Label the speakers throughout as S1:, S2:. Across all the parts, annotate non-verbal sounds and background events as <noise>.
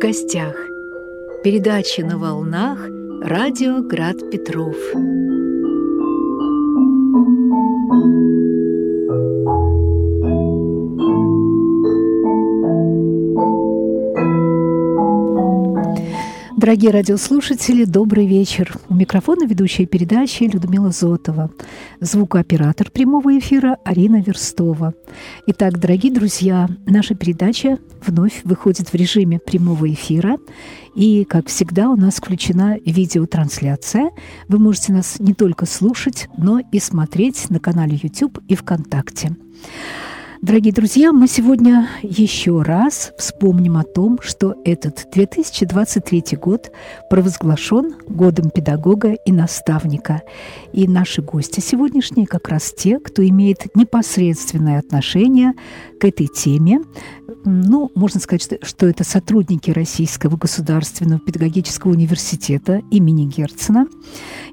S1: гостях. Передача на волнах Радио Град Петров. Дорогие радиослушатели, добрый вечер. У микрофона ведущая передачи Людмила Зотова. Звукооператор прямого эфира Арина Верстова. Итак, дорогие друзья, наша передача вновь выходит в режиме прямого эфира. И, как всегда, у нас включена видеотрансляция. Вы можете нас не только слушать, но и смотреть на канале YouTube и ВКонтакте. Дорогие друзья, мы сегодня еще раз вспомним о том, что этот 2023 год провозглашен годом педагога и наставника. И наши гости сегодняшние как раз те, кто имеет непосредственное отношение к этой теме. Ну, можно сказать, что это сотрудники Российского государственного педагогического университета имени Герцена.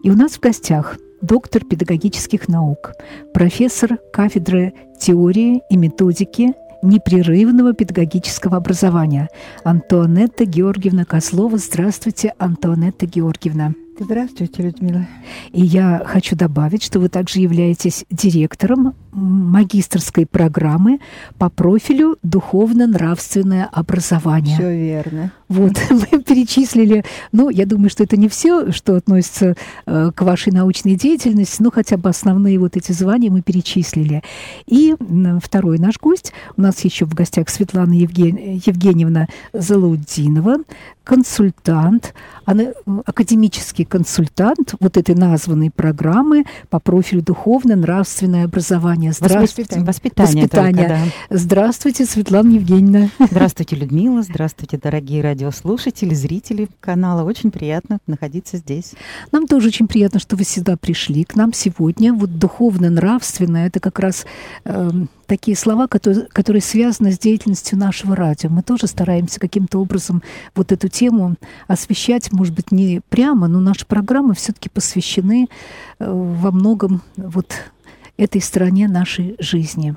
S1: И у нас в гостях доктор педагогических наук, профессор кафедры теории и методики непрерывного педагогического образования Антуанетта Георгиевна Козлова. Здравствуйте, Антуанетта Георгиевна.
S2: Здравствуйте, Людмила.
S1: И я хочу добавить, что вы также являетесь директором магистрской программы по профилю духовно-нравственное образование.
S2: Все верно.
S1: Вот, <laughs> мы перечислили, ну, я думаю, что это не все, что относится э, к вашей научной деятельности, но хотя бы основные вот эти звания мы перечислили. И э, второй наш гость, у нас еще в гостях Светлана Евген... Евгеньевна Залаудинова, консультант, она э, академический консультант вот этой названной программы по профилю духовно-нравственное образование.
S2: Здравствуйте.
S1: Воспитание. Воспитание. Только, да. Здравствуйте, Светлана Евгеньевна.
S3: Здравствуйте, Людмила. Здравствуйте, дорогие радиослушатели, зрители канала. Очень приятно находиться здесь.
S1: Нам тоже очень приятно, что вы сюда пришли к нам сегодня. Вот духовно-нравственное – это как раз э, такие слова, которые, которые связаны с деятельностью нашего радио. Мы тоже стараемся каким-то образом вот эту тему освещать, может быть, не прямо, но наши программы все-таки посвящены э, во многом вот этой стороне нашей жизни.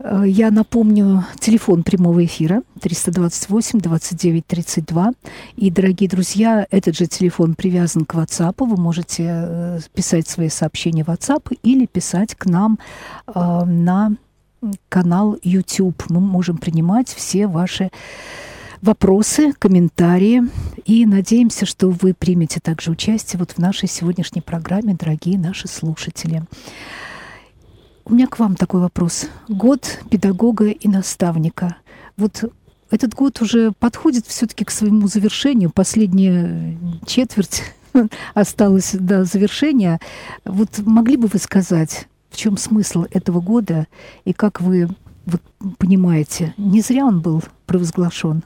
S1: Э, я напомню телефон прямого эфира 328 29 32. И, дорогие друзья, этот же телефон привязан к WhatsApp. Вы можете э, писать свои сообщения в WhatsApp или писать к нам на канал YouTube. Мы можем принимать все ваши вопросы, комментарии. И надеемся, что вы примете также участие вот в нашей сегодняшней программе, дорогие наши слушатели. У меня к вам такой вопрос. Год педагога и наставника. Вот этот год уже подходит все-таки к своему завершению. Последняя четверть <laughs> осталась до завершения. Вот могли бы вы сказать, в чем смысл этого года и как вы вот, понимаете, не зря он был провозглашен?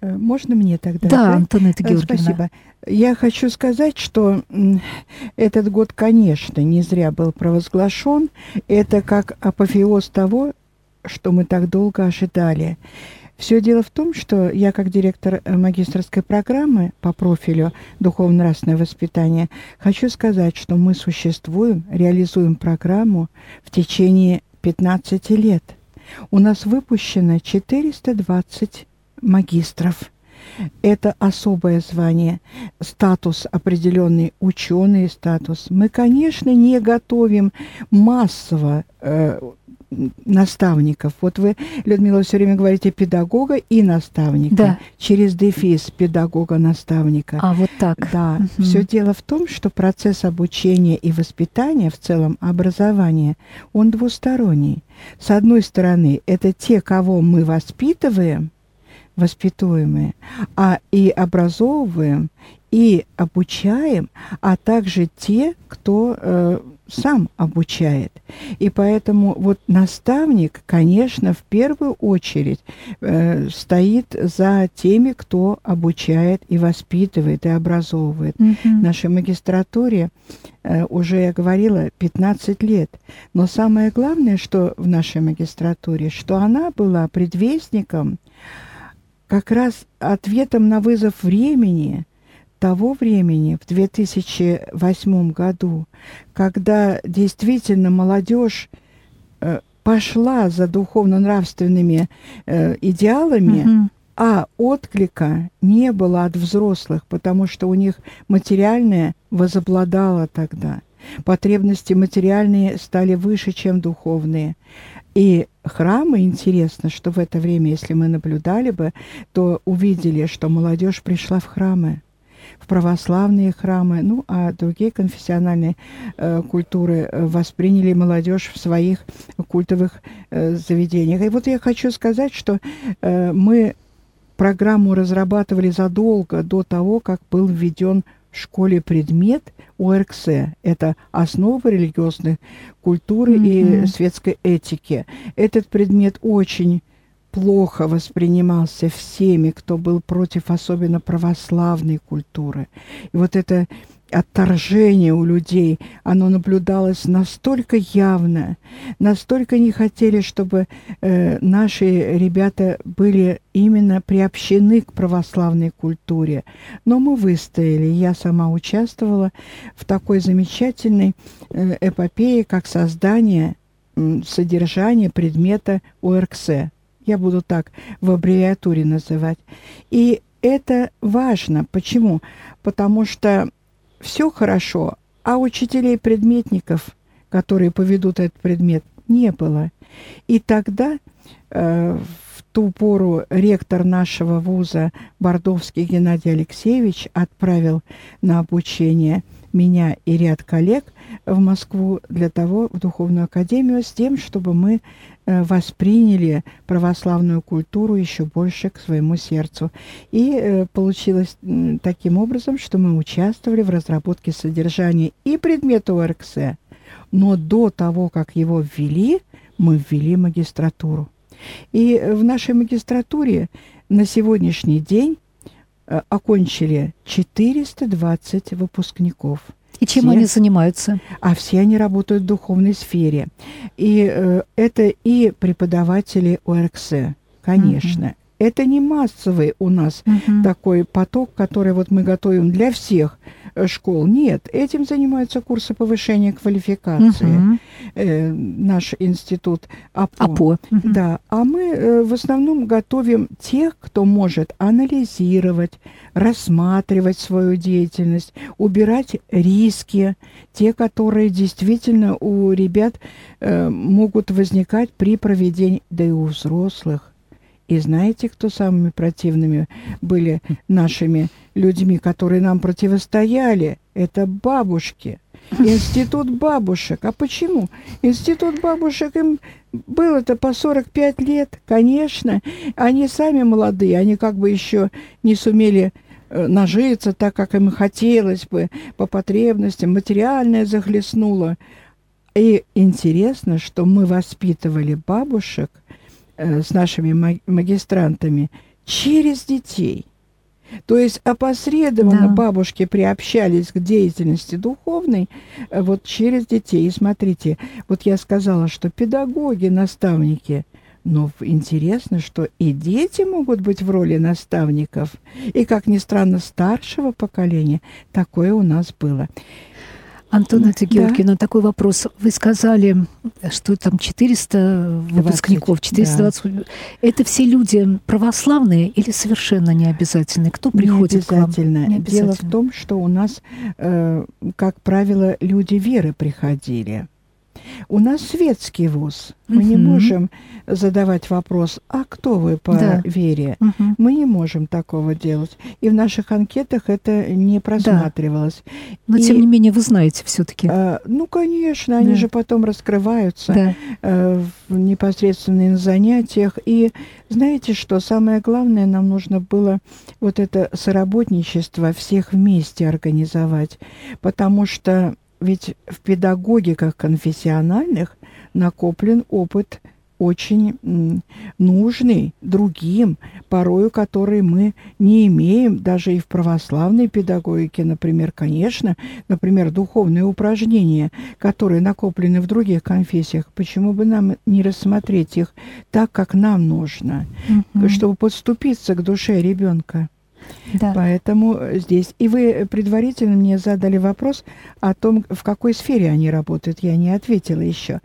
S2: Э, можно мне тогда?
S1: Да, да? Антонетта э, Георгиевна.
S2: Спасибо. Я хочу сказать, что этот год, конечно, не зря был провозглашен. Это как апофеоз того, что мы так долго ожидали. Все дело в том, что я как директор э, магистрской программы по профилю духовно-нравственное воспитание хочу сказать, что мы существуем, реализуем программу в течение 15 лет. У нас выпущено 420 магистров. Это особое звание, статус определенный, ученый статус. Мы, конечно, не готовим массово э, наставников. Вот вы, Людмила, все время говорите педагога и наставника.
S1: Да.
S2: Через дефис педагога-наставника.
S1: А, вот так.
S2: Да. Угу. Все дело в том, что процесс обучения и воспитания, в целом образования, он двусторонний. С одной стороны, это те, кого мы воспитываем, воспитуемые, а и образовываем, и обучаем, а также те, кто э, сам обучает. И поэтому вот наставник, конечно, в первую очередь э, стоит за теми, кто обучает и воспитывает, и образовывает. Mm-hmm. В нашей магистратуре э, уже, я говорила, 15 лет. Но самое главное, что в нашей магистратуре, что она была предвестником как раз ответом на вызов времени, того времени, в 2008 году, когда действительно молодежь э, пошла за духовно-нравственными э, идеалами, угу. а отклика не было от взрослых, потому что у них материальное возобладало тогда. Потребности материальные стали выше, чем духовные. И храмы, интересно, что в это время, если мы наблюдали бы, то увидели, что молодежь пришла в храмы в православные храмы, ну, а другие конфессиональные э, культуры э, восприняли молодежь в своих культовых э, заведениях. И вот я хочу сказать, что э, мы программу разрабатывали задолго до того, как был введен в школе предмет ОРКС. Это основы религиозной культуры mm-hmm. и светской этики. Этот предмет очень плохо воспринимался всеми, кто был против особенно православной культуры. И вот это отторжение у людей, оно наблюдалось настолько явно, настолько не хотели, чтобы э, наши ребята были именно приобщены к православной культуре. Но мы выстояли, я сама участвовала в такой замечательной э, эпопее, как создание э, содержания предмета ОРКС я буду так в аббревиатуре называть. И это важно. Почему? Потому что все хорошо, а учителей-предметников, которые поведут этот предмет, не было. И тогда, э, в ту пору, ректор нашего вуза Бордовский Геннадий Алексеевич отправил на обучение меня и ряд коллег в Москву для того, в Духовную Академию, с тем, чтобы мы Э, восприняли православную культуру еще больше к своему сердцу. И э, получилось э, таким образом, что мы участвовали в разработке содержания и предмета ОРКС, но до того, как его ввели, мы ввели магистратуру. И в нашей магистратуре на сегодняшний день э, окончили 420 выпускников –
S1: и чем все, они занимаются?
S2: А все они работают в духовной сфере. И э, это и преподаватели ОРКС, конечно. Угу. Это не массовый у нас угу. такой поток, который вот мы готовим для всех э, школ. Нет, этим занимаются курсы повышения квалификации. Угу. Э, наш институт АПО. АПО. Угу. Да, а мы э, в основном готовим тех, кто может анализировать, рассматривать свою деятельность, убирать риски, те, которые действительно у ребят э, могут возникать при проведении, да и у взрослых и знаете, кто самыми противными были нашими людьми, которые нам противостояли? Это бабушки. Институт бабушек. А почему? Институт бабушек им было-то по 45 лет, конечно. Они сами молодые, они как бы еще не сумели э, нажиться так, как им хотелось бы, по потребностям. Материальное захлестнуло. И интересно, что мы воспитывали бабушек – с нашими магистрантами через детей. То есть опосредованно да. бабушки приобщались к деятельности духовной э, вот через детей. И смотрите, вот я сказала, что педагоги, наставники, но интересно, что и дети могут быть в роли наставников. И, как ни странно, старшего поколения такое у нас было.
S1: Антонина Георгиевна, да. такой вопрос. Вы сказали, что там 400 выпускников, 420. Да. Это все люди православные или совершенно не обязательные? Кто приходит
S2: не обязательно. к вам? Не обязательно. Дело в том, что у нас, э, как правило, люди веры приходили. У нас светский вуз. Мы не можем задавать вопрос, а кто вы по да. вере? Угу. Мы не можем такого делать. И в наших анкетах это не просматривалось. Да.
S1: Но и, тем не менее вы знаете все-таки.
S2: Э, ну, конечно, они да. же потом раскрываются да. э, в, непосредственно на занятиях. И знаете что, самое главное, нам нужно было вот это соработничество всех вместе организовать, потому что ведь в педагогиках конфессиональных накоплен опыт очень нужный другим, порою который мы не имеем даже и в православной педагогике, например, конечно, например, духовные упражнения, которые накоплены в других конфессиях, почему бы нам не рассмотреть их так, как нам нужно, mm-hmm. чтобы подступиться к душе ребенка? Да. Поэтому здесь. И вы предварительно мне задали вопрос о том, в какой сфере они работают. Я не ответила еще.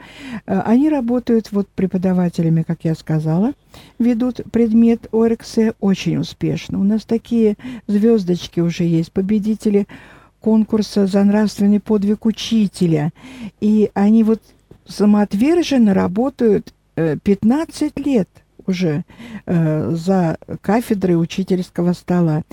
S2: Э, они работают вот преподавателями, как я сказала, ведут предмет ОРКС очень успешно. У нас такие звездочки уже есть, победители конкурса за нравственный подвиг учителя. И они вот самоотверженно работают 15 э, лет – уже э, за кафедрой учительского стола.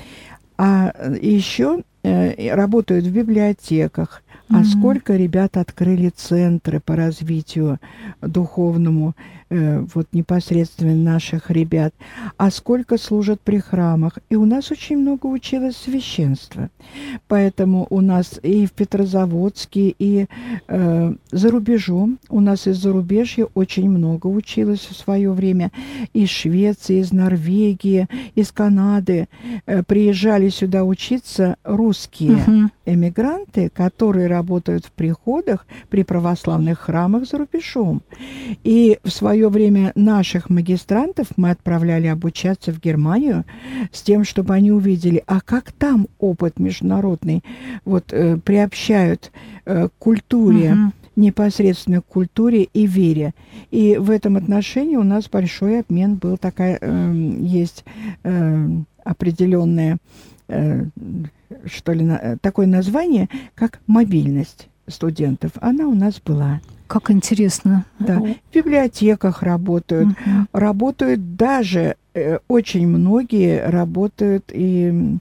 S2: А еще э, работают в библиотеках. Mm-hmm. А сколько ребят открыли центры по развитию духовному э, вот непосредственно наших ребят, а сколько служат при храмах. И у нас очень много училось священства. Поэтому у нас и в Петрозаводске, и э, за рубежом, у нас из зарубежья очень много училось в свое время. Из Швеции, из Норвегии, из Канады э, приезжали сюда учиться русские угу. эмигранты, которые работают в приходах при православных храмах за рубежом. И в свое свое время наших магистрантов мы отправляли обучаться в Германию с тем, чтобы они увидели, а как там опыт международный вот э, приобщают э, к культуре. Угу непосредственно к культуре и вере. И в этом отношении у нас большой обмен был такая, э, есть э, определенное, э, что ли, на, такое название, как мобильность студентов. Она у нас была.
S1: Как интересно.
S2: Да. В библиотеках работают. Угу. Работают даже э, очень многие работают и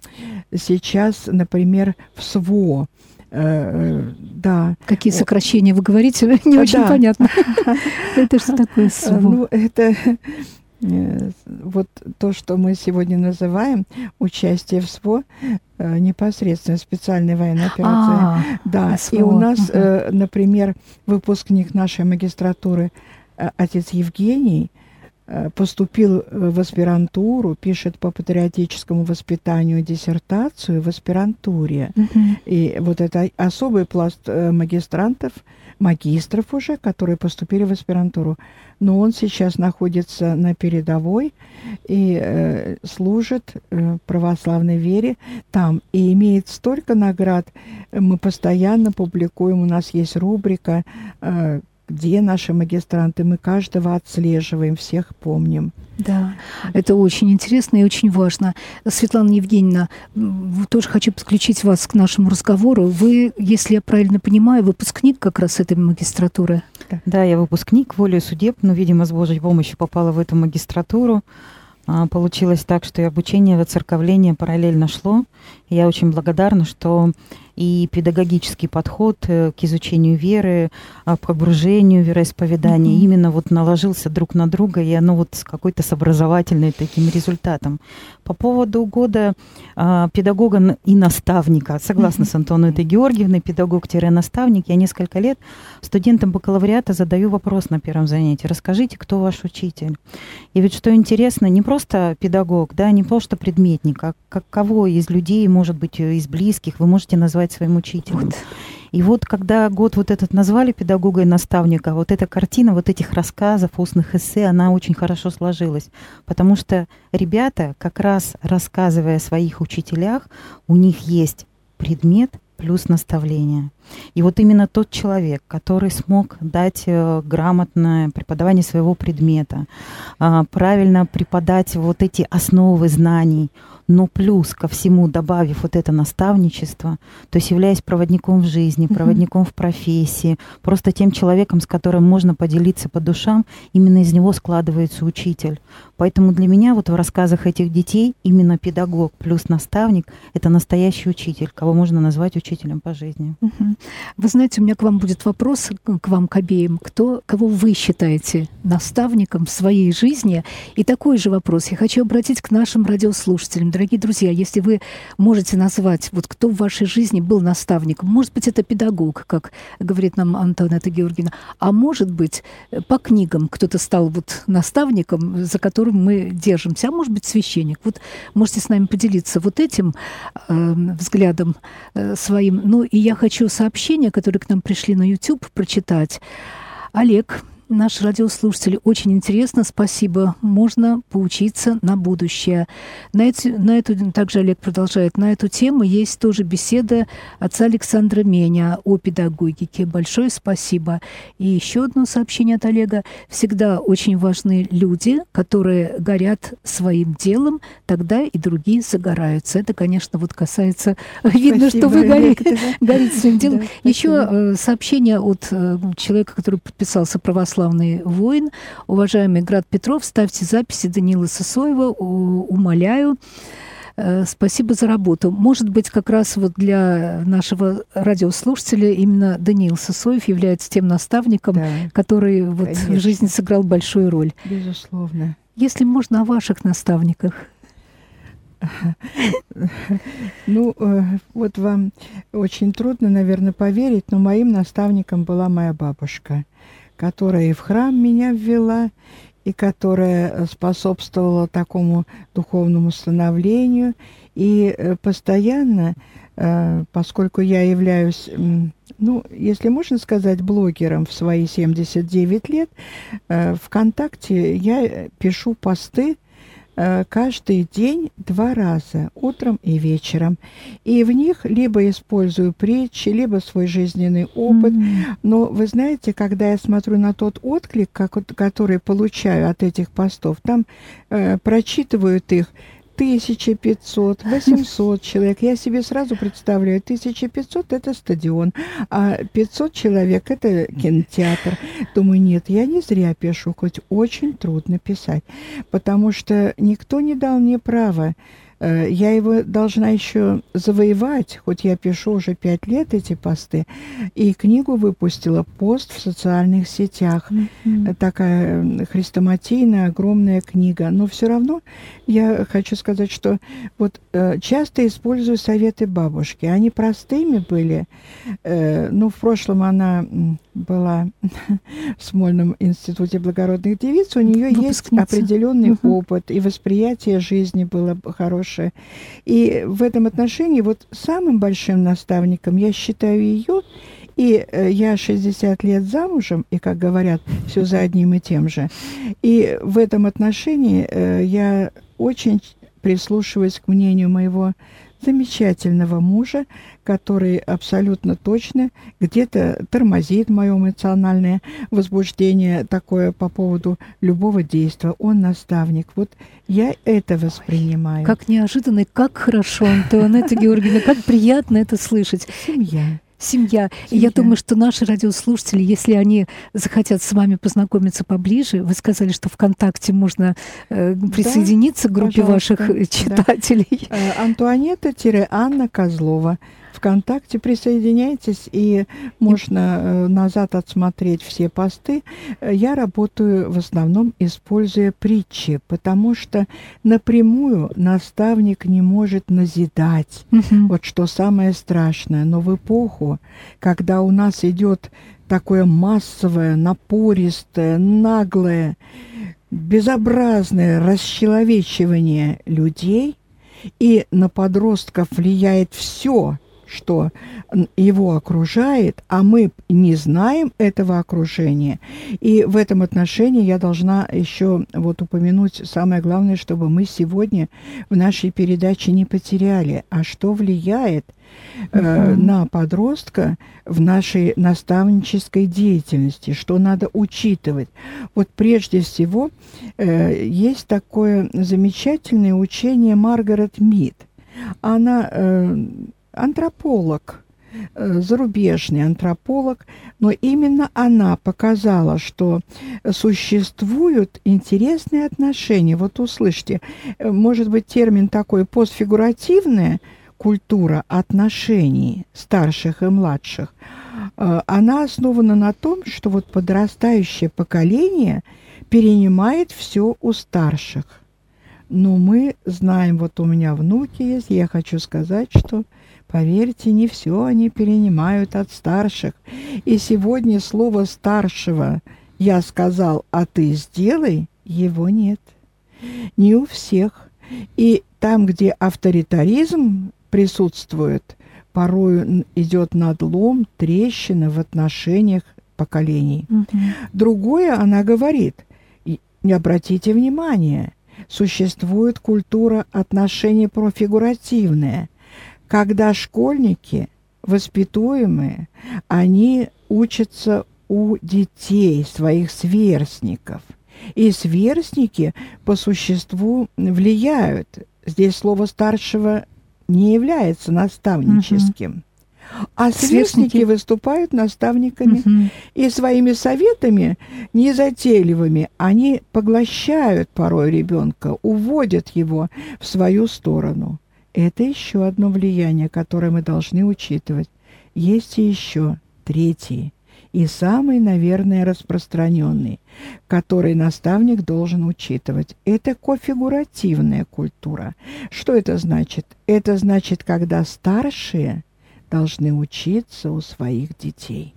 S2: сейчас, например, в СВО.
S1: Э, да. Какие сокращения вы говорите, <laughs> не очень понятно. <laughs> Это что такое СВО?
S2: Ну, это Э, вот то, что мы сегодня называем участие в СВО, э, непосредственно специальной военной операции. А, да, СВО. и у нас, угу. например, выпускник нашей магистратуры, отец Евгений, поступил в аспирантуру, пишет по патриотическому воспитанию диссертацию в аспирантуре. Угу. И вот это особый пласт магистрантов – магистров уже, которые поступили в аспирантуру. Но он сейчас находится на передовой и э, служит э, православной вере там. И имеет столько наград. Мы постоянно публикуем, у нас есть рубрика э, где наши магистранты, мы каждого отслеживаем, всех помним.
S1: Да, это очень интересно и очень важно. Светлана Евгеньевна, тоже хочу подключить вас к нашему разговору. Вы, если я правильно понимаю, выпускник как раз этой магистратуры?
S3: Да, да я выпускник, волею судеб, но, видимо, с Божьей помощью попала в эту магистратуру. А, получилось так, что и обучение, и воцерковление параллельно шло. Я очень благодарна, что и педагогический подход э, к изучению веры, а, к погружению вероисповедания mm-hmm. именно вот наложился друг на друга, и оно вот с какой-то с образовательным таким результатом. По поводу года а, педагога и наставника, согласно mm-hmm. с Антоной Георгиевной, педагог-наставник, я несколько лет студентам бакалавриата задаю вопрос на первом занятии. Расскажите, кто ваш учитель? И ведь что интересно, не просто педагог, да, не просто предметник, а как, кого из людей, может быть, из близких вы можете назвать своим учителем. Вот. И вот когда год вот этот назвали педагога и наставника, вот эта картина вот этих рассказов, устных эссе, она очень хорошо сложилась. Потому что ребята, как раз рассказывая о своих учителях, у них есть предмет плюс наставление. И вот именно тот человек, который смог дать э, грамотное преподавание своего предмета, э, правильно преподать вот эти основы знаний, но плюс ко всему добавив вот это наставничество, то есть являясь проводником в жизни, проводником в профессии, просто тем человеком, с которым можно поделиться по душам, именно из него складывается учитель. Поэтому для меня вот в рассказах этих детей именно педагог плюс наставник — это настоящий учитель, кого можно назвать учителем по жизни.
S1: Вы знаете, у меня к вам будет вопрос, к вам, к обеим. Кто, кого вы считаете наставником в своей жизни? И такой же вопрос я хочу обратить к нашим радиослушателям. Дорогие друзья, если вы можете назвать, вот кто в вашей жизни был наставником, может быть, это педагог, как говорит нам Антонета Георгиевна, а может быть, по книгам кто-то стал вот наставником, за которым мы держимся, а может быть, священник. Вот можете с нами поделиться вот этим э, взглядом э, своим. Ну, и я хочу сообщения, которые к нам пришли на YouTube, прочитать. Олег наши радиослушатели, очень интересно, спасибо. Можно поучиться на будущее. На, эти, на эту, также Олег продолжает, на эту тему есть тоже беседа отца Александра Меня о педагогике. Большое спасибо. И еще одно сообщение от Олега. Всегда очень важны люди, которые горят своим делом, тогда и другие загораются. Это, конечно, вот касается... Спасибо, видно, что вы горите, горите своим делом. Да, еще э, сообщение от э, человека, который подписался православный воин. Уважаемый Град Петров, ставьте записи Данила Сосоева, умоляю. Э, спасибо за работу. Может быть, как раз вот для нашего радиослушателя именно Даниил Сосоев является тем наставником, да, который вот в жизни сыграл большую роль.
S2: Безусловно.
S1: Если можно о ваших наставниках. <laughs>
S2: Ну, э, вот вам очень трудно, наверное, поверить, но моим наставником была моя бабушка, которая и в храм меня ввела, и которая способствовала такому духовному становлению. И э, постоянно, э, поскольку я являюсь, ну, если можно сказать, блогером в свои 79 лет, ВКонтакте я пишу посты, Э, каждый день два раза, утром и вечером. И в них либо использую притчи, либо свой жизненный опыт. Mm-hmm. Но вы знаете, когда я смотрю на тот отклик, как, который получаю от этих постов, там э, прочитывают их 1500, 800 человек. Я себе сразу представляю, 1500 – это стадион, а 500 человек – это кинотеатр. Думаю, нет, я не зря пишу, хоть очень трудно писать, потому что никто не дал мне права я его должна еще завоевать, хоть я пишу уже пять лет эти посты, и книгу выпустила пост в социальных сетях. Mm-hmm. Такая хрестоматийная, огромная книга. Но все равно я хочу сказать, что вот э, часто использую советы бабушки. Они простыми были. Ну, в прошлом она была <laughs> в Смольном институте благородных девиц, у нее есть определенный угу. опыт, и восприятие жизни было хорошее. И в этом отношении вот самым большим наставником я считаю ее, и э, я 60 лет замужем, и, как говорят, все за одним и тем же. И в этом отношении э, я очень прислушиваюсь к мнению моего замечательного мужа, который абсолютно точно где-то тормозит мое эмоциональное возбуждение такое по поводу любого действия. Он наставник. Вот я это воспринимаю.
S1: Как неожиданно, как хорошо, Антуанетта Георгиевна, как приятно это слышать.
S2: Семья
S1: семья. семья. И я думаю, что наши радиослушатели, если они захотят с вами познакомиться поближе, вы сказали, что ВКонтакте можно э, присоединиться да, к группе ваших читателей.
S2: Да. Э, Антуанетта-Анна Козлова. ВКонтакте присоединяйтесь, и можно э, назад отсмотреть все посты. Я работаю в основном, используя притчи, потому что напрямую наставник не может назидать. Угу. Вот что самое страшное. Но в эпоху, когда у нас идет такое массовое, напористое, наглое, безобразное расчеловечивание людей, и на подростков влияет все – что его окружает, а мы не знаем этого окружения. И в этом отношении я должна еще вот упомянуть самое главное, чтобы мы сегодня в нашей передаче не потеряли, а что влияет э, на подростка в нашей наставнической деятельности, что надо учитывать. Вот прежде всего э, есть такое замечательное учение Маргарет Мид. Она э, антрополог, э, зарубежный антрополог, но именно она показала, что существуют интересные отношения. Вот услышьте, э, может быть термин такой постфигуративная культура отношений старших и младших. Э, она основана на том, что вот подрастающее поколение перенимает все у старших. Но мы знаем, вот у меня внуки есть, я хочу сказать, что Поверьте, не все они перенимают от старших. И сегодня слово старшего «я сказал, а ты сделай» его нет. Не у всех. И там, где авторитаризм присутствует, порою идет надлом, трещина в отношениях поколений. Угу. Другое, она говорит, не обратите внимания, существует культура отношений профигуративная, когда школьники, воспитуемые, они учатся у детей, своих сверстников. И сверстники по существу влияют. Здесь слово старшего не является наставническим. Угу. А сверстники выступают наставниками. Угу. И своими советами незатейливыми они поглощают порой ребенка, уводят его в свою сторону. Это еще одно влияние, которое мы должны учитывать. Есть и еще третий и самый, наверное, распространенный, который наставник должен учитывать. Это кофигуративная культура. Что это значит? Это значит, когда старшие должны учиться у своих детей.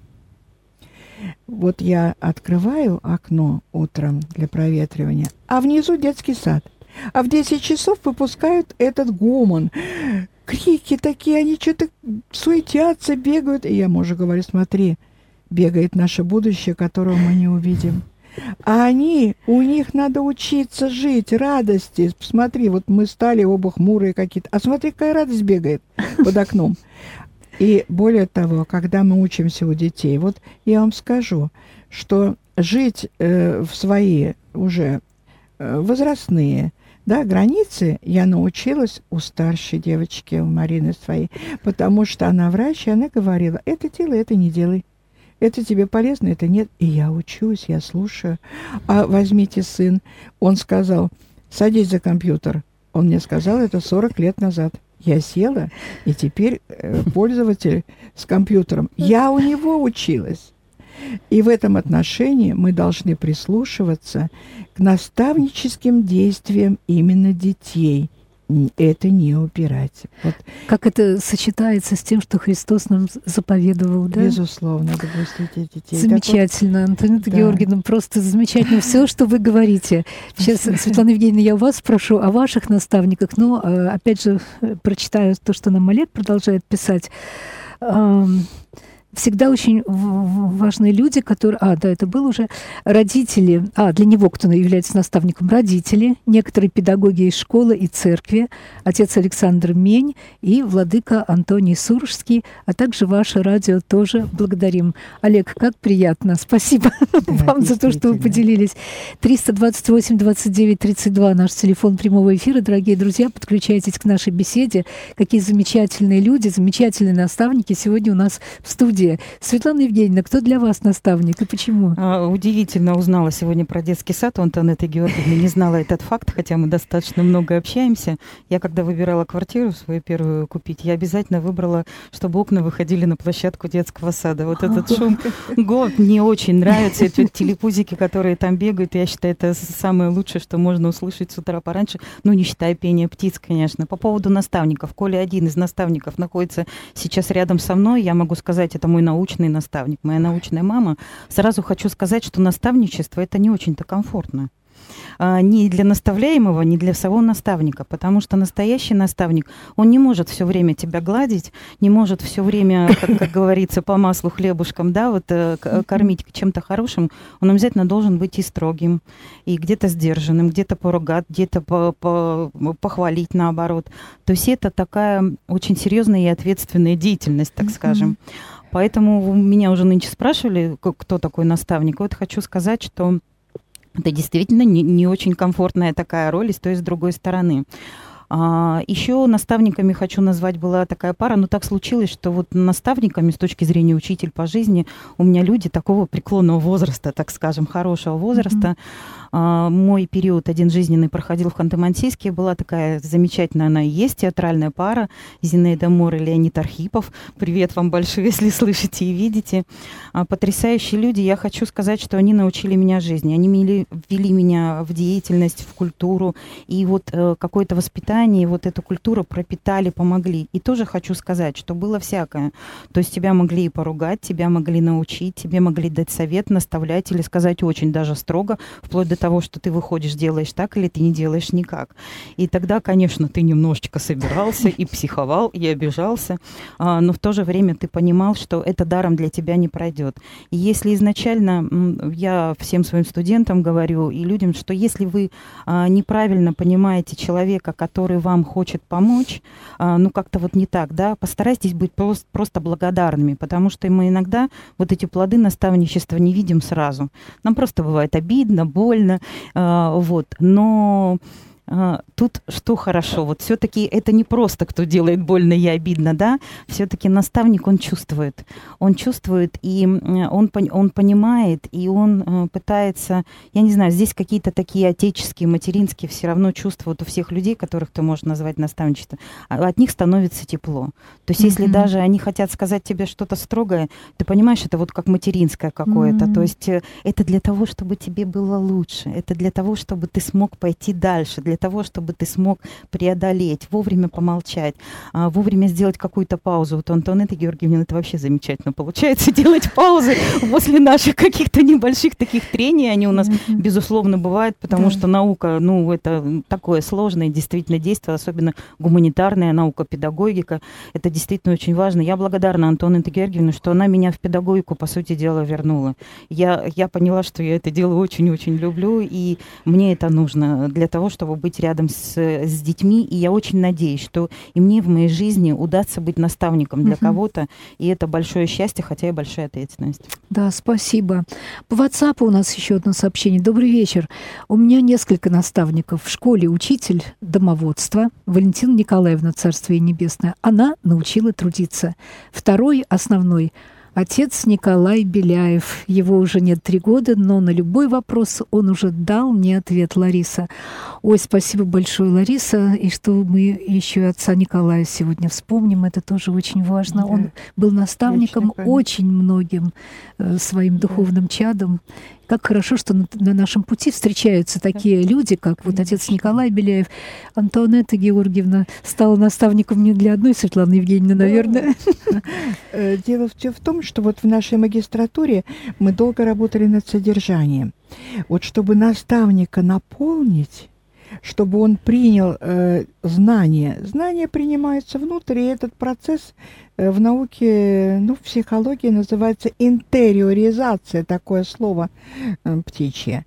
S2: Вот я открываю окно утром для проветривания, а внизу детский сад. А в 10 часов выпускают этот гомон. Крики такие, они что-то суетятся, бегают. И я мужу говорю, смотри, бегает наше будущее, которого мы не увидим. А они, у них надо учиться жить, радости. Смотри, вот мы стали оба хмурые какие-то. А смотри, какая радость бегает под окном. И более того, когда мы учимся у детей, вот я вам скажу, что жить э, в свои уже э, возрастные да, границы я научилась у старшей девочки, у Марины своей, потому что она врач, и она говорила, это делай, это не делай. Это тебе полезно, это нет. И я учусь, я слушаю. А возьмите сын. Он сказал, садись за компьютер. Он мне сказал это 40 лет назад. Я села, и теперь э, пользователь с компьютером. Я у него училась. И в этом отношении мы должны прислушиваться к наставническим действиям именно детей – это не убирать.
S1: Вот. Как это сочетается с тем, что Христос нам заповедовал, да?
S2: Безусловно, допустите детей.
S1: Замечательно, вот, Антонина да. Георгиевна, просто замечательно все, что вы говорите. Сейчас, Светлана Евгеньевна, я у вас спрошу о ваших наставниках, но, э, опять же, прочитаю то, что нам Олег продолжает писать всегда очень важные люди, которые... А, да, это был уже родители. А, для него кто является наставником? Родители, некоторые педагоги из школы и церкви, отец Александр Мень и владыка Антоний Суржский, а также ваше радио тоже благодарим. Олег, как приятно. Спасибо <laughs> да, вам за то, что вы поделились. 328 29 32 наш телефон прямого эфира. Дорогие друзья, подключайтесь к нашей беседе. Какие замечательные люди, замечательные наставники сегодня у нас в студии студии. Светлана Евгеньевна, кто для вас наставник и почему?
S3: А, удивительно узнала сегодня про детский сад у Антонетты Георгиевны. Не знала этот факт, хотя мы достаточно много общаемся. Я, когда выбирала квартиру свою первую купить, я обязательно выбрала, чтобы окна выходили на площадку детского сада. Вот <laughs> этот шум год мне очень нравится. Эти телепузики, которые там бегают, я считаю, это самое лучшее, что можно услышать с утра пораньше. Ну, не считая пения птиц, конечно. По поводу наставников. Коля один из наставников находится сейчас рядом со мной. Я могу сказать, это мой научный наставник, моя научная мама, сразу хочу сказать, что наставничество это не очень-то комфортно. А, ни для наставляемого, ни для самого наставника, потому что настоящий наставник, он не может все время тебя гладить, не может все время, <laughs> как, как говорится, по маслу хлебушкам, да, вот э, кормить чем-то хорошим, он обязательно должен быть и строгим, и где-то сдержанным, где-то поругать, где-то по, по, похвалить наоборот. То есть это такая очень серьезная и ответственная деятельность, так скажем. Поэтому меня уже нынче спрашивали, кто такой наставник. Вот хочу сказать, что это действительно не, не очень комфортная такая роль и с той, и с другой стороны. А, еще наставниками хочу назвать была такая пара, но так случилось, что вот наставниками с точки зрения учитель по жизни у меня люди такого преклонного возраста, так скажем, хорошего возраста. Mm-hmm мой период один жизненный проходил в Ханты-Мансийске. Была такая замечательная, она и есть, театральная пара. Зинаида Мор и Леонид Архипов. Привет вам большой, <laughs> если слышите и видите. А, потрясающие люди. Я хочу сказать, что они научили меня жизни. Они ввели меня в деятельность, в культуру. И вот э, какое-то воспитание, вот эту культуру пропитали, помогли. И тоже хочу сказать, что было всякое. То есть тебя могли и поругать, тебя могли научить, тебе могли дать совет, наставлять или сказать очень даже строго, вплоть до того, что ты выходишь, делаешь так или ты не делаешь никак. И тогда, конечно, ты немножечко собирался и психовал, и обижался, а, но в то же время ты понимал, что это даром для тебя не пройдет. И если изначально, я всем своим студентам говорю и людям, что если вы а, неправильно понимаете человека, который вам хочет помочь, а, ну как-то вот не так, да, постарайтесь быть просто, просто благодарными, потому что мы иногда вот эти плоды наставничества не видим сразу. Нам просто бывает обидно, больно, вот, но тут что хорошо, вот все-таки это не просто кто делает больно и обидно, да, все-таки наставник, он чувствует, он чувствует, и он, он понимает, и он э, пытается, я не знаю, здесь какие-то такие отеческие, материнские все равно чувства вот у всех людей, которых ты можешь назвать наставничеством, а от них становится тепло. То есть mm-hmm. если даже они хотят сказать тебе что-то строгое, ты понимаешь, это вот как материнское какое-то, mm-hmm. то есть э, это для того, чтобы тебе было лучше, это для того, чтобы ты смог пойти дальше, для для того, чтобы ты смог преодолеть, вовремя помолчать, а, вовремя сделать какую-то паузу. Вот у Антонетты Георгиевны это вообще замечательно получается, <laughs> делать паузы после наших каких-то небольших таких трений. Они у нас, безусловно, бывают, потому что наука, ну, это такое сложное действительно действие, особенно гуманитарная наука, педагогика. Это действительно очень важно. Я благодарна Антонетте Георгиевне, что она меня в педагогику, по сути дела, вернула. Я, я поняла, что я это дело очень-очень люблю, и мне это нужно для того, чтобы быть рядом с, с детьми, и я очень надеюсь, что и мне в моей жизни удастся быть наставником для uh-huh. кого-то, и это большое счастье, хотя и большая ответственность.
S1: Да, спасибо. По WhatsApp у нас еще одно сообщение. Добрый вечер. У меня несколько наставников. В школе учитель домоводства Валентина Николаевна, Царствие Небесное. Она научила трудиться. Второй основной Отец Николай Беляев. Его уже нет три года, но на любой вопрос он уже дал мне ответ, Лариса. Ой, спасибо большое, Лариса. И что мы еще отца Николая сегодня вспомним, это тоже очень важно. Да. Он был наставником очень многим э, своим духовным чадом. Как хорошо, что на, на нашем пути встречаются такие люди, как вот отец Николай Беляев, Антуанетта Георгиевна стала наставником не для одной Светланы Евгеньевны, наверное.
S2: Э, дело в том, что вот в нашей магистратуре мы долго работали над содержанием. Вот чтобы наставника наполнить, чтобы он принял э, знания. Знания принимаются внутрь, и этот процесс в науке, ну, в психологии называется интериоризация, такое слово э, птичье.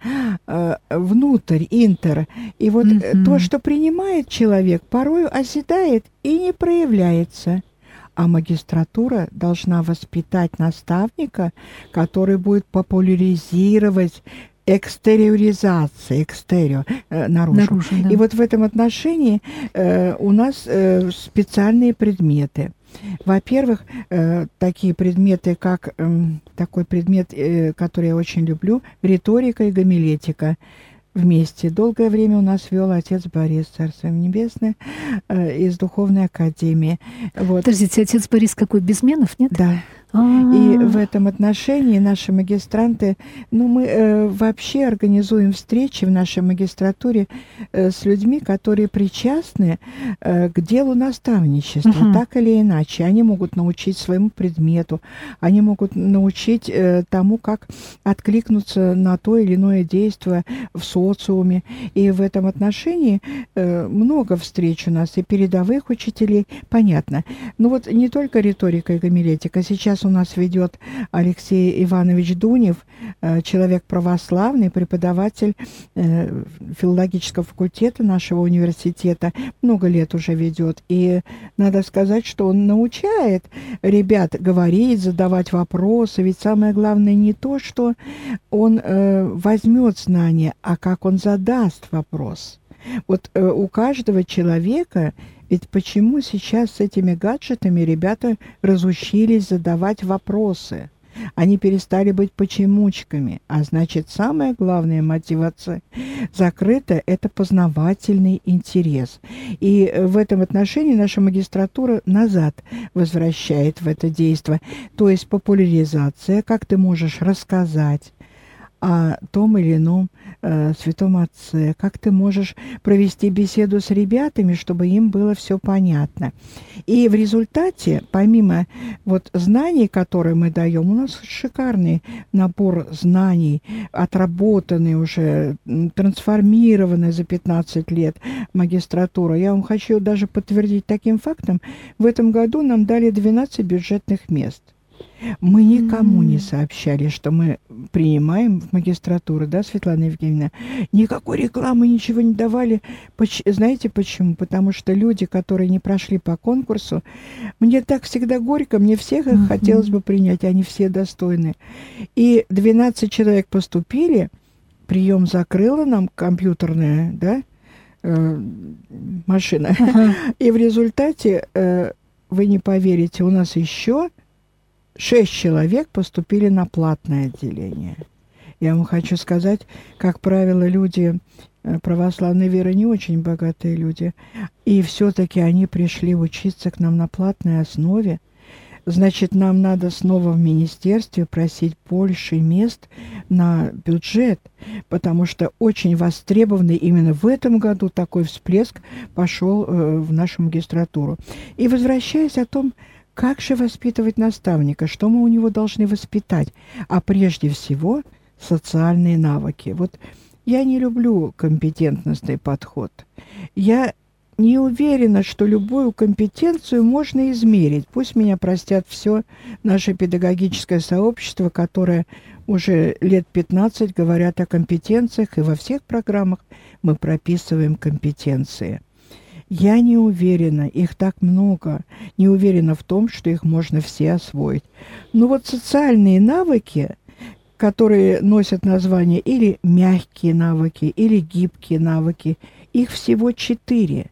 S2: Э, внутрь, интер. И вот mm-hmm. то, что принимает человек, порою оседает и не проявляется. А магистратура должна воспитать наставника, который будет популяризировать экстериоризация, экстерио, э, наружу. наружу да. И вот в этом отношении э, у нас э, специальные предметы. Во-первых, э, такие предметы, как э, такой предмет, э, который я очень люблю, риторика и гомилетика вместе. Долгое время у нас вел отец Борис, Царство Небесное, э, из Духовной Академии.
S1: Вот. Подождите, отец Борис какой, Безменов, нет?
S2: Да. И в этом отношении наши магистранты, ну, мы э, вообще организуем встречи в нашей магистратуре э, с людьми, которые причастны э, к делу наставничества, uh-huh. так или иначе. Они могут научить своему предмету, они могут научить э, тому, как откликнуться на то или иное действие в социуме. И в этом отношении э, много встреч у нас и передовых учителей, понятно. Ну вот не только риторика и гомилетика. Сейчас у нас ведет Алексей Иванович Дунев, э, человек православный, преподаватель э, филологического факультета нашего университета, много лет уже ведет. И надо сказать, что он научает ребят говорить, задавать вопросы. Ведь самое главное не то, что он э, возьмет знания, а как он задаст вопрос. Вот у каждого человека ведь почему сейчас с этими гаджетами ребята разучились задавать вопросы? Они перестали быть почемучками, а значит, самая главная мотивация закрыта – это познавательный интерес. И в этом отношении наша магистратура назад возвращает в это действие. То есть популяризация, как ты можешь рассказать, о том или ином э, святом отце, как ты можешь провести беседу с ребятами, чтобы им было все понятно. И в результате, помимо вот знаний, которые мы даем, у нас шикарный набор знаний, отработанный уже, трансформированный за 15 лет магистратура. Я вам хочу даже подтвердить таким фактом, в этом году нам дали 12 бюджетных мест – мы никому не сообщали, что мы принимаем в магистратуру, да, Светлана Евгеньевна? Никакой рекламы, ничего не давали. Поч знаете почему? Потому что люди, которые не прошли по конкурсу, мне так всегда горько, мне всех их хотелось бы принять, они все достойны. И 12 человек поступили, прием закрыла нам компьютерная, да, э, машина. И в результате, э, вы не поверите, у нас еще шесть человек поступили на платное отделение. Я вам хочу сказать, как правило, люди э, православной веры не очень богатые люди, и все-таки они пришли учиться к нам на платной основе. Значит, нам надо снова в министерстве просить больше мест на бюджет, потому что очень востребованный именно в этом году такой всплеск пошел э, в нашу магистратуру. И возвращаясь о том, как же воспитывать наставника? Что мы у него должны воспитать? А прежде всего социальные навыки. Вот я не люблю компетентностный подход. Я не уверена, что любую компетенцию можно измерить. Пусть меня простят все наше педагогическое сообщество, которое уже лет 15 говорят о компетенциях, и во всех программах мы прописываем компетенции. Я не уверена, их так много, не уверена в том, что их можно все освоить. Но вот социальные навыки, которые носят название или мягкие навыки, или гибкие навыки, их всего четыре,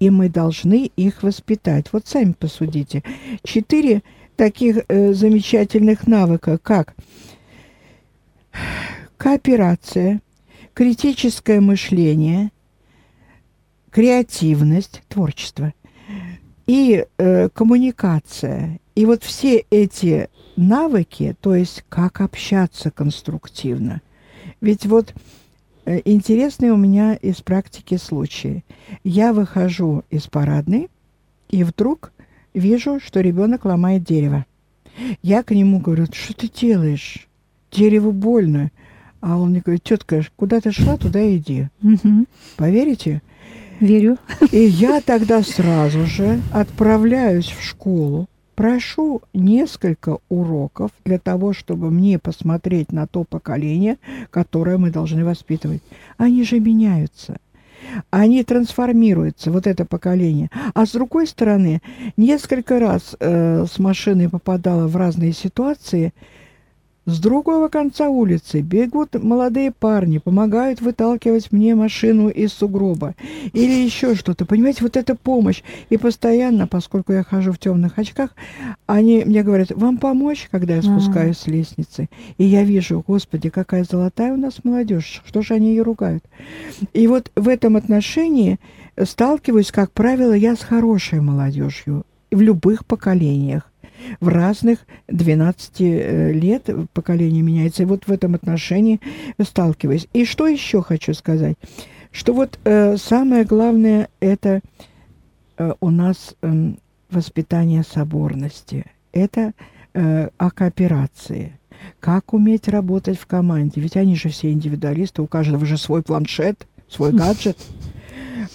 S2: и мы должны их воспитать. Вот сами посудите. Четыре таких э, замечательных навыка, как кооперация, критическое мышление, креативность, творчество и э, коммуникация. И вот все эти навыки, то есть как общаться конструктивно. Ведь вот э, интересный у меня из практики случай. Я выхожу из парадной, и вдруг вижу, что ребенок ломает дерево. Я к нему говорю, что ты делаешь? Дереву больно. А он мне говорит, тетка, куда ты шла, туда иди. Угу. Поверите?
S1: Верю.
S2: И я тогда сразу же отправляюсь в школу, прошу несколько уроков для того, чтобы мне посмотреть на то поколение, которое мы должны воспитывать. Они же меняются. Они трансформируются, вот это поколение. А с другой стороны, несколько раз э, с машиной попадала в разные ситуации – с другого конца улицы бегут молодые парни, помогают выталкивать мне машину из сугроба. Или еще что-то. Понимаете, вот эта помощь. И постоянно, поскольку я хожу в темных очках, они мне говорят, вам помочь, когда я спускаюсь с лестницы? И я вижу, господи, какая золотая у нас молодежь. Что же они ее ругают? И вот в этом отношении сталкиваюсь, как правило, я с хорошей молодежью в любых поколениях в разных 12 э, лет поколение меняется. И вот в этом отношении сталкиваюсь. И что еще хочу сказать? Что вот э, самое главное это э, у нас э, воспитание соборности. Это э, о кооперации. Как уметь работать в команде? Ведь они же все индивидуалисты, у каждого же свой планшет, свой гаджет. <laughs>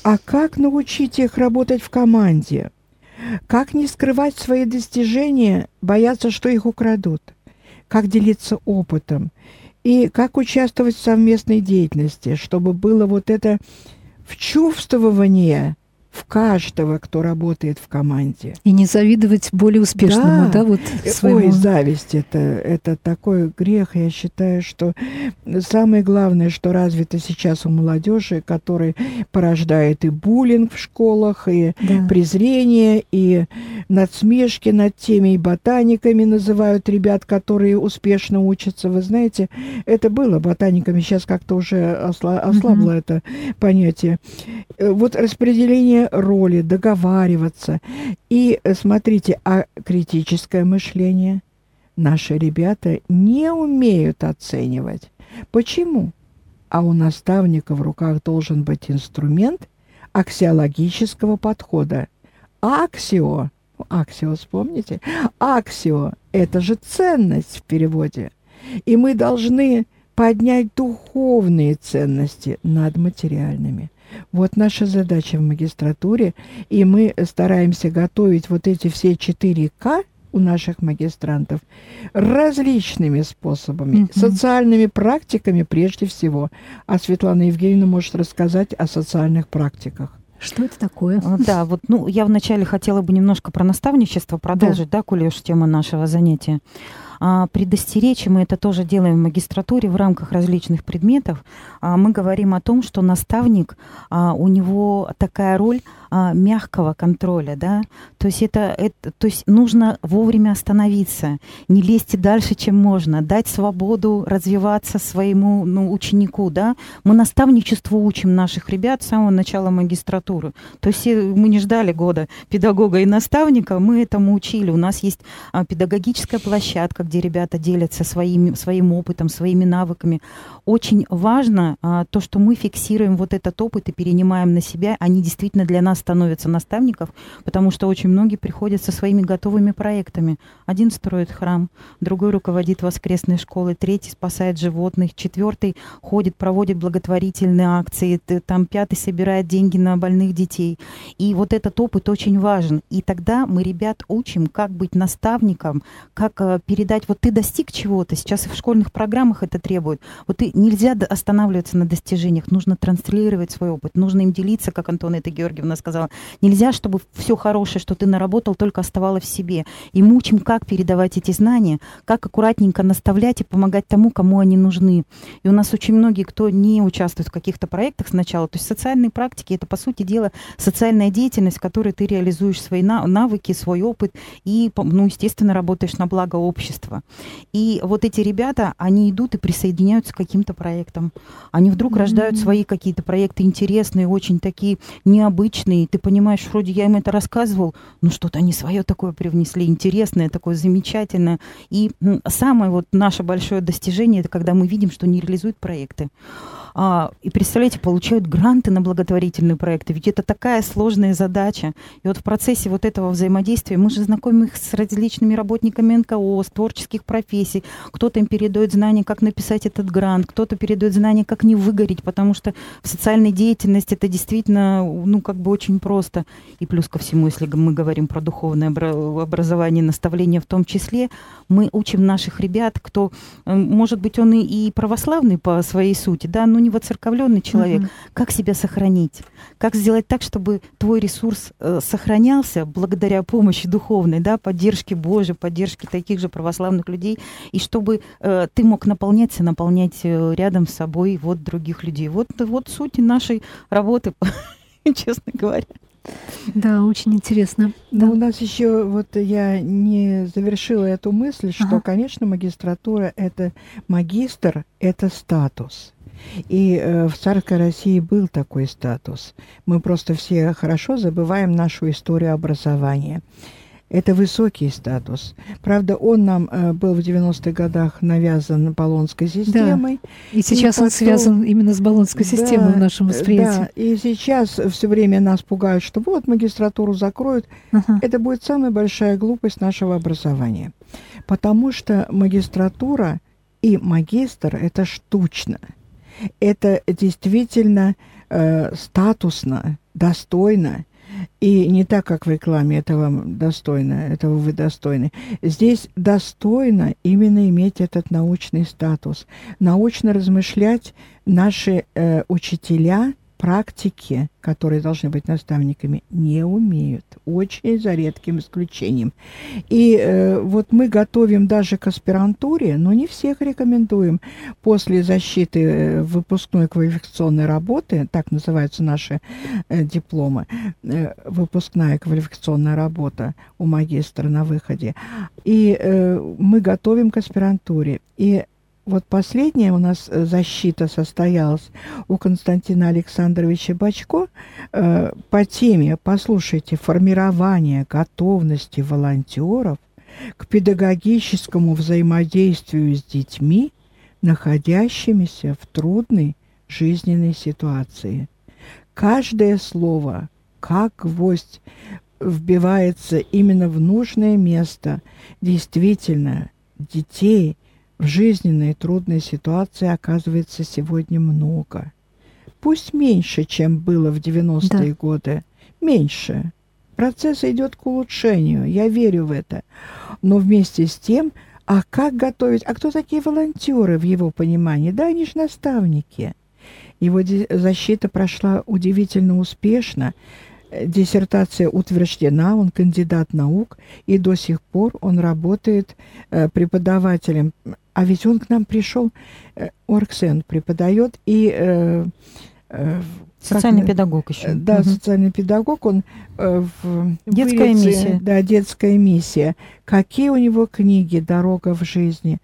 S2: А как научить их работать в команде? Как не скрывать свои достижения, бояться, что их украдут? Как делиться опытом? И как участвовать в совместной деятельности, чтобы было вот это вчувствование в каждого, кто работает в команде.
S1: И не завидовать более успешному, да, да вот
S2: э, своему. Ой, зависть это, это такой грех. Я считаю, что самое главное, что развито сейчас у молодежи, который порождает и буллинг в школах, и да. презрение, и надсмешки над теми и ботаниками называют ребят, которые успешно учатся. Вы знаете, это было ботаниками, сейчас как-то уже осла ослабло угу. это понятие. Э, вот распределение роли, договариваться. И э, смотрите, а критическое мышление наши ребята не умеют оценивать. Почему? А у наставника в руках должен быть инструмент аксиологического подхода. Аксио, аксио, вспомните? Аксио – это же ценность в переводе. И мы должны поднять духовные ценности над материальными. Вот наша задача в магистратуре, и мы стараемся готовить вот эти все 4 К у наших магистрантов различными способами, mm-hmm. социальными практиками прежде всего. А Светлана Евгеньевна может рассказать о социальных практиках.
S1: Что это такое?
S3: Да, вот, ну, я вначале хотела бы немножко про наставничество продолжить, да, да коли уж тема нашего занятия. А, предостеречь, мы это тоже делаем в магистратуре в рамках различных предметов, а, мы говорим о том, что наставник, а, у него такая роль мягкого контроля, да, то есть это, это, то есть нужно вовремя остановиться, не лезть дальше, чем можно, дать свободу развиваться своему ну, ученику, да. Мы наставничеству учим наших ребят с самого начала магистратуры, то есть мы не ждали года педагога и наставника, мы этому учили. У нас есть педагогическая площадка, где ребята делятся своими, своим опытом, своими навыками. Очень важно а, то, что мы фиксируем вот этот опыт и перенимаем на себя, они действительно для нас становятся наставников, потому что очень многие приходят со своими готовыми проектами. Один строит храм, другой руководит воскресной школой, третий спасает животных, четвертый ходит, проводит благотворительные акции, там пятый собирает деньги на больных детей. И вот этот опыт очень важен. И тогда мы ребят учим, как быть наставником, как э, передать, вот ты достиг чего-то, сейчас и в школьных программах это требует. Вот ты нельзя останавливаться на достижениях, нужно транслировать свой опыт, нужно им делиться, как Антонета Георгиевна сказала. Нельзя, чтобы все хорошее, что ты наработал, только оставалось в себе. И мы учим, как передавать эти знания, как аккуратненько наставлять и помогать тому, кому они нужны. И у нас очень многие, кто не участвует в каких-то проектах сначала, то есть социальные практики, это, по сути дела, социальная деятельность, в которой ты реализуешь свои навыки, свой опыт и, ну, естественно, работаешь на благо общества. И вот эти ребята, они идут и присоединяются к каким-то проектам. Они вдруг mm-hmm. рождают свои какие-то проекты интересные, очень такие необычные, ты понимаешь, вроде я им это рассказывал, но что-то они свое такое привнесли, интересное, такое замечательное. И самое вот наше большое достижение, это когда мы видим, что они реализуют проекты. А, и представляете, получают гранты на благотворительные проекты. Ведь это такая сложная задача. И вот в процессе вот этого взаимодействия мы же знакомим их с различными работниками НКО, с творческих профессий. Кто-то им передает знания, как написать этот грант, кто-то передает знания, как не выгореть, потому что в социальной деятельности это действительно, ну, как бы очень просто. И плюс ко всему, если мы говорим про духовное образование, наставление в том числе, мы учим наших ребят, кто, может быть, он и православный по своей сути, да, но не воцерковленный человек, угу. как себя сохранить, как сделать так, чтобы твой ресурс э, сохранялся благодаря помощи духовной, да, поддержке Божьей, поддержке таких же православных людей, и чтобы э, ты мог наполняться, наполнять э, рядом с собой вот других людей. Вот, вот суть нашей работы, <laughs> честно говоря.
S1: Да, очень интересно.
S2: Но да. у нас еще, вот я не завершила эту мысль, что, ага. конечно, магистратура это магистр, это статус. И э, в царской России был такой статус. Мы просто все хорошо забываем нашу историю образования. Это высокий статус. Правда, он нам э, был в 90-х годах навязан Болонской системой.
S1: Да. И сейчас и потом... он связан именно с Болонской да, системой в нашем восприятии. Да,
S2: и сейчас все время нас пугают, что вот магистратуру закроют. Ага. Это будет самая большая глупость нашего образования. Потому что магистратура и магистр – это штучно это действительно э, статусно, достойно. И не так, как в рекламе, это вам достойно, этого вы достойны. Здесь достойно именно иметь этот научный статус. Научно размышлять наши э, учителя практики, которые должны быть наставниками, не умеют. Очень за редким исключением. И э, вот мы готовим даже к аспирантуре, но не всех рекомендуем. После защиты э, выпускной квалификационной работы, так называются наши э, дипломы, э, выпускная квалификационная работа у магистра на выходе. И э, мы готовим к аспирантуре. И вот последняя у нас э, защита состоялась у Константина Александровича Бачко э, по теме, послушайте, формирование готовности волонтеров к педагогическому взаимодействию с детьми находящимися в трудной жизненной ситуации. Каждое слово, как гвоздь, вбивается именно в нужное место. Действительно, детей в жизненной трудной ситуации оказывается сегодня много. Пусть меньше, чем было в 90-е да. годы. Меньше. Процесс идет к улучшению, я верю в это. Но вместе с тем, а как готовить? А кто такие волонтеры в его понимании? Да, они же наставники. Его защита прошла удивительно успешно. Диссертация утверждена, он кандидат наук, и до сих пор он работает э, преподавателем. А ведь он к нам пришел, э, Орксен преподает, и э,
S3: э, Социальный как, педагог еще.
S2: Да, угу. социальный педагог, он э, в
S3: детская вылете, миссия.
S2: Да, детская миссия. Какие у него книги "Дорога в жизни"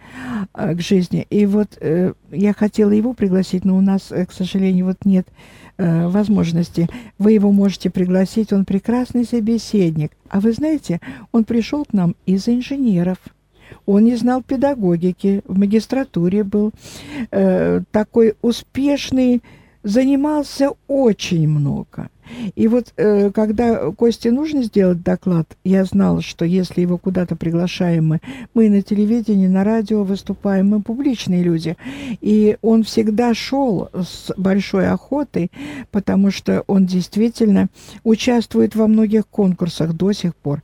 S2: э, к жизни. И вот э, я хотела его пригласить, но у нас, э, к сожалению, вот нет э, возможности. Вы его можете пригласить, он прекрасный собеседник. А вы знаете, он пришел к нам из инженеров. Он не знал педагогики, в магистратуре был э, такой успешный занимался очень много. И вот э, когда Косте нужно сделать доклад, я знала, что если его куда-то приглашаем мы, мы на телевидении, на радио выступаем, мы публичные люди. И он всегда шел с большой охотой, потому что он действительно участвует во многих конкурсах до сих пор.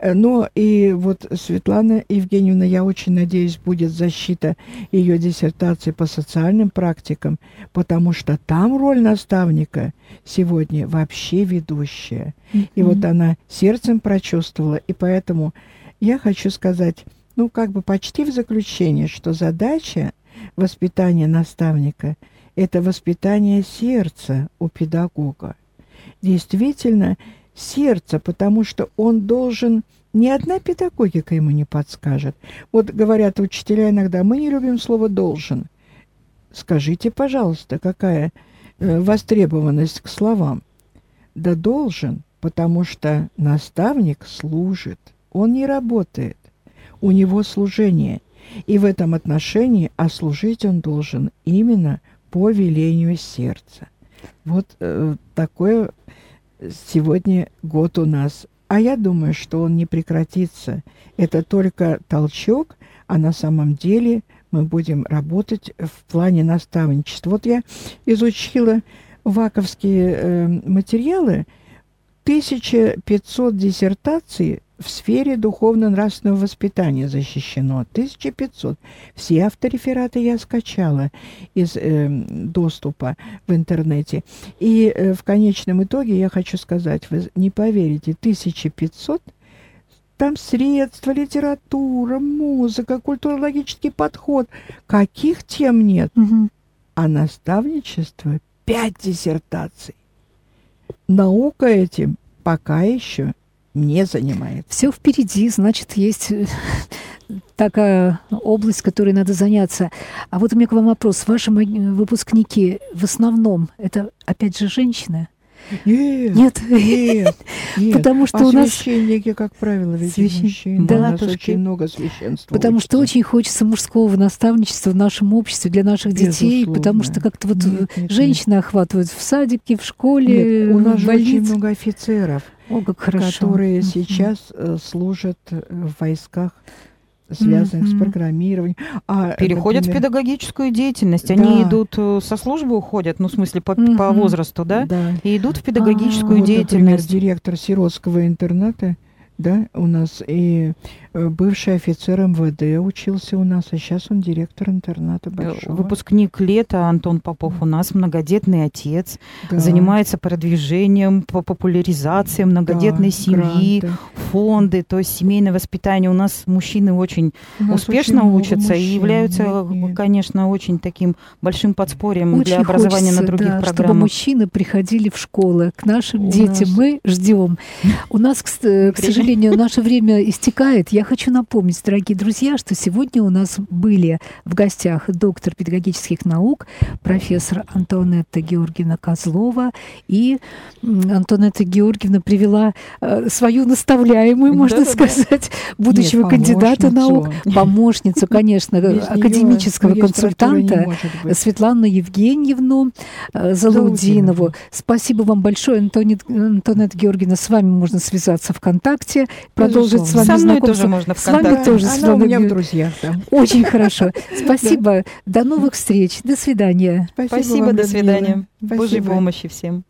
S2: Э, но и вот Светлана Евгеньевна, я очень надеюсь, будет защита ее диссертации по социальным практикам, потому что там роль наставника сегодня вообще ведущая. Mm-hmm. И вот она сердцем прочувствовала, и поэтому я хочу сказать, ну, как бы почти в заключение, что задача воспитания наставника – это воспитание сердца у педагога. Действительно, сердца, потому что он должен... Ни одна педагогика ему не подскажет. Вот говорят учителя иногда, мы не любим слово «должен». Скажите, пожалуйста, какая э, востребованность к словам? Да должен, потому что наставник служит, он не работает, у него служение. И в этом отношении, а он должен именно по велению сердца. Вот э, такое сегодня год у нас. А я думаю, что он не прекратится. Это только толчок, а на самом деле мы будем работать в плане наставничества. Вот я изучила ваковские э, материалы, 1500 диссертаций в сфере духовно-нравственного воспитания защищено. 1500. Все авторефераты я скачала из э, доступа в интернете. И э, в конечном итоге я хочу сказать, вы не поверите, 1500 там средства, литература, музыка, культурологический подход. Каких тем нет? Угу. А наставничество – пять диссертаций. Наука этим пока еще не занимает.
S1: Все впереди, значит, есть э, такая область, которой надо заняться. А вот у меня к вам вопрос. Ваши выпускники в основном это, опять же, женщины?
S2: Нет,
S1: нет,
S2: нет, нет.
S1: Потому что а у нас
S2: священники, как правило, ведь Священ... мужчины. Да, у нас очень много священства.
S1: Потому учится. что очень хочется мужского наставничества в нашем обществе для наших детей, Безусловно. потому что как-то вот нет, нет, женщины нет. охватывают в садике, в школе,
S2: нет, у нас
S1: в
S2: очень много офицеров,
S1: О, как хорошо.
S2: которые сейчас mm-hmm. служат в войсках связанных mm-hmm. с программированием.
S3: А, Переходят например, в педагогическую деятельность. Они да. идут э, со службы уходят, ну, в смысле, по, mm-hmm. по возрасту, да?
S2: да?
S3: И идут в педагогическую а, деятельность. Вот,
S2: например, директор сиротского интерната да, у нас и э, бывший офицер МВД учился у нас, а сейчас он директор интерната э, большого.
S3: Выпускник лета Антон Попов у нас многодетный отец, да. занимается продвижением, по популяризации многодетной да, семьи, гранты. фонды, то есть семейное воспитание. У нас мужчины очень успешно очень учатся мужчин, и являются, нет, нет. конечно, очень таким большим подспорьем очень для образования хочется, на других да, программах.
S1: чтобы мужчины приходили в школы к нашим у детям. Нас... Мы ждем. У нас, к сожалению, наше время истекает. Я хочу напомнить, дорогие друзья, что сегодня у нас были в гостях доктор педагогических наук, профессор Антонетта Георгиевна Козлова. И Антонетта Георгиевна привела э, свою наставляемую, можно да, сказать, да. <laughs> будущего Нет, кандидата наук, <laughs> помощницу, конечно, академического консультанта Светлану Евгеньевну э. Спасибо вам большое, Антонетта Георгиевна. С вами можно связаться ВКонтакте, продолжить с вами
S3: Со можно
S1: С вами тоже.
S2: Она у меня в друзьях.
S1: Очень хорошо. <laughs> Спасибо. До новых встреч. До свидания.
S3: Спасибо, до свидания. Божьей помощи всем.